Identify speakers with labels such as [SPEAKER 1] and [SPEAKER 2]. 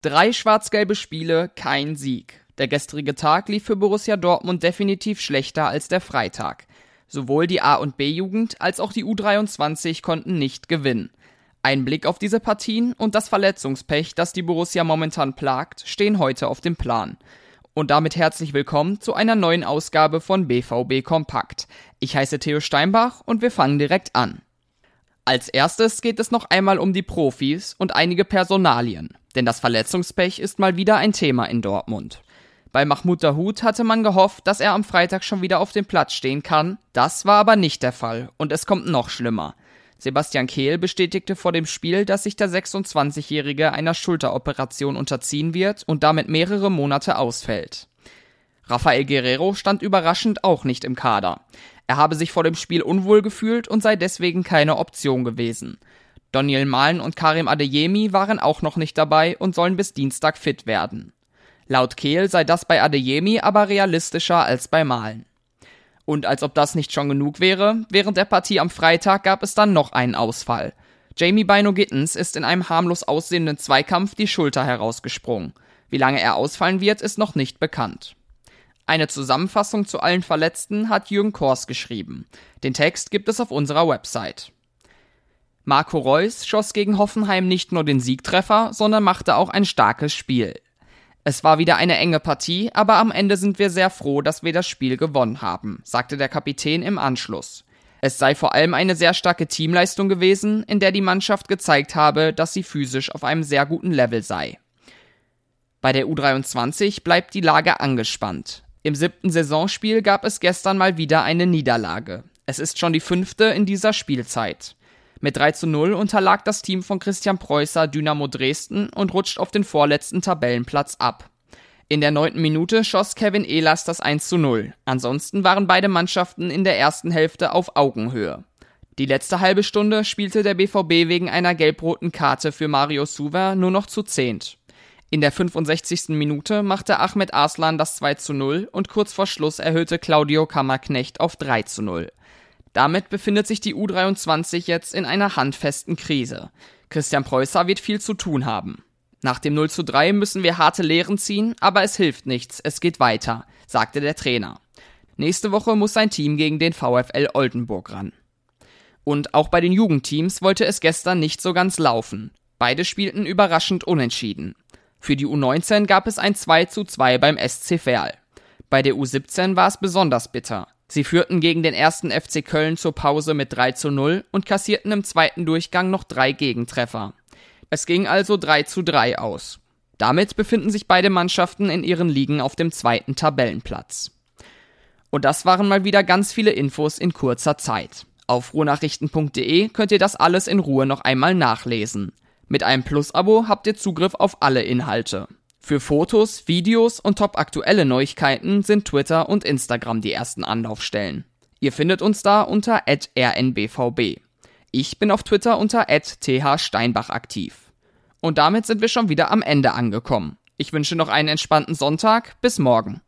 [SPEAKER 1] Drei schwarz-gelbe Spiele, kein Sieg. Der gestrige Tag lief für Borussia Dortmund definitiv schlechter als der Freitag. Sowohl die A- und B-Jugend als auch die U23 konnten nicht gewinnen. Ein Blick auf diese Partien und das Verletzungspech, das die Borussia momentan plagt, stehen heute auf dem Plan. Und damit herzlich willkommen zu einer neuen Ausgabe von BVB Kompakt. Ich heiße Theo Steinbach und wir fangen direkt an. Als erstes geht es noch einmal um die Profis und einige Personalien, denn das Verletzungspech ist mal wieder ein Thema in Dortmund. Bei Mahmoud Dahoud hatte man gehofft, dass er am Freitag schon wieder auf dem Platz stehen kann. Das war aber nicht der Fall und es kommt noch schlimmer. Sebastian Kehl bestätigte vor dem Spiel, dass sich der 26-Jährige einer Schulteroperation unterziehen wird und damit mehrere Monate ausfällt. Rafael Guerrero stand überraschend auch nicht im Kader. Er habe sich vor dem Spiel unwohl gefühlt und sei deswegen keine Option gewesen. Daniel Malen und Karim Adeyemi waren auch noch nicht dabei und sollen bis Dienstag fit werden. Laut Kehl sei das bei Adeyemi aber realistischer als bei Malen. Und als ob das nicht schon genug wäre, während der Partie am Freitag gab es dann noch einen Ausfall. Jamie Bino Gittens ist in einem harmlos aussehenden Zweikampf die Schulter herausgesprungen. Wie lange er ausfallen wird, ist noch nicht bekannt. Eine Zusammenfassung zu allen Verletzten hat Jürgen Kors geschrieben. Den Text gibt es auf unserer Website. Marco Reus schoss gegen Hoffenheim nicht nur den Siegtreffer, sondern machte auch ein starkes Spiel. Es war wieder eine enge Partie, aber am Ende sind wir sehr froh, dass wir das Spiel gewonnen haben, sagte der Kapitän im Anschluss. Es sei vor allem eine sehr starke Teamleistung gewesen, in der die Mannschaft gezeigt habe, dass sie physisch auf einem sehr guten Level sei. Bei der U23 bleibt die Lage angespannt. Im siebten Saisonspiel gab es gestern mal wieder eine Niederlage. Es ist schon die fünfte in dieser Spielzeit. Mit 3 zu 0 unterlag das Team von Christian Preußer Dynamo Dresden und rutscht auf den vorletzten Tabellenplatz ab. In der neunten Minute schoss Kevin Ehlers das 1 zu 0. Ansonsten waren beide Mannschaften in der ersten Hälfte auf Augenhöhe. Die letzte halbe Stunde spielte der BVB wegen einer gelb-roten Karte für Mario Suver nur noch zu zehnt. In der 65. Minute machte Ahmed Arslan das 2 zu 0 und kurz vor Schluss erhöhte Claudio Kammerknecht auf 3 zu 0. Damit befindet sich die U23 jetzt in einer handfesten Krise. Christian Preußer wird viel zu tun haben. Nach dem 0 zu 3 müssen wir harte Lehren ziehen, aber es hilft nichts, es geht weiter, sagte der Trainer. Nächste Woche muss sein Team gegen den VfL Oldenburg ran. Und auch bei den Jugendteams wollte es gestern nicht so ganz laufen. Beide spielten überraschend unentschieden. Für die U19 gab es ein 2 zu 2 beim SC Verl. Bei der U17 war es besonders bitter. Sie führten gegen den ersten FC Köln zur Pause mit 3 zu 0 und kassierten im zweiten Durchgang noch drei Gegentreffer. Es ging also 3 zu 3 aus. Damit befinden sich beide Mannschaften in ihren Ligen auf dem zweiten Tabellenplatz. Und das waren mal wieder ganz viele Infos in kurzer Zeit. Auf ruhrnachrichten.de könnt ihr das alles in Ruhe noch einmal nachlesen. Mit einem Plus-Abo habt ihr Zugriff auf alle Inhalte. Für Fotos, Videos und top aktuelle Neuigkeiten sind Twitter und Instagram die ersten Anlaufstellen. Ihr findet uns da unter rnbvb. Ich bin auf Twitter unter thsteinbach aktiv. Und damit sind wir schon wieder am Ende angekommen. Ich wünsche noch einen entspannten Sonntag. Bis morgen.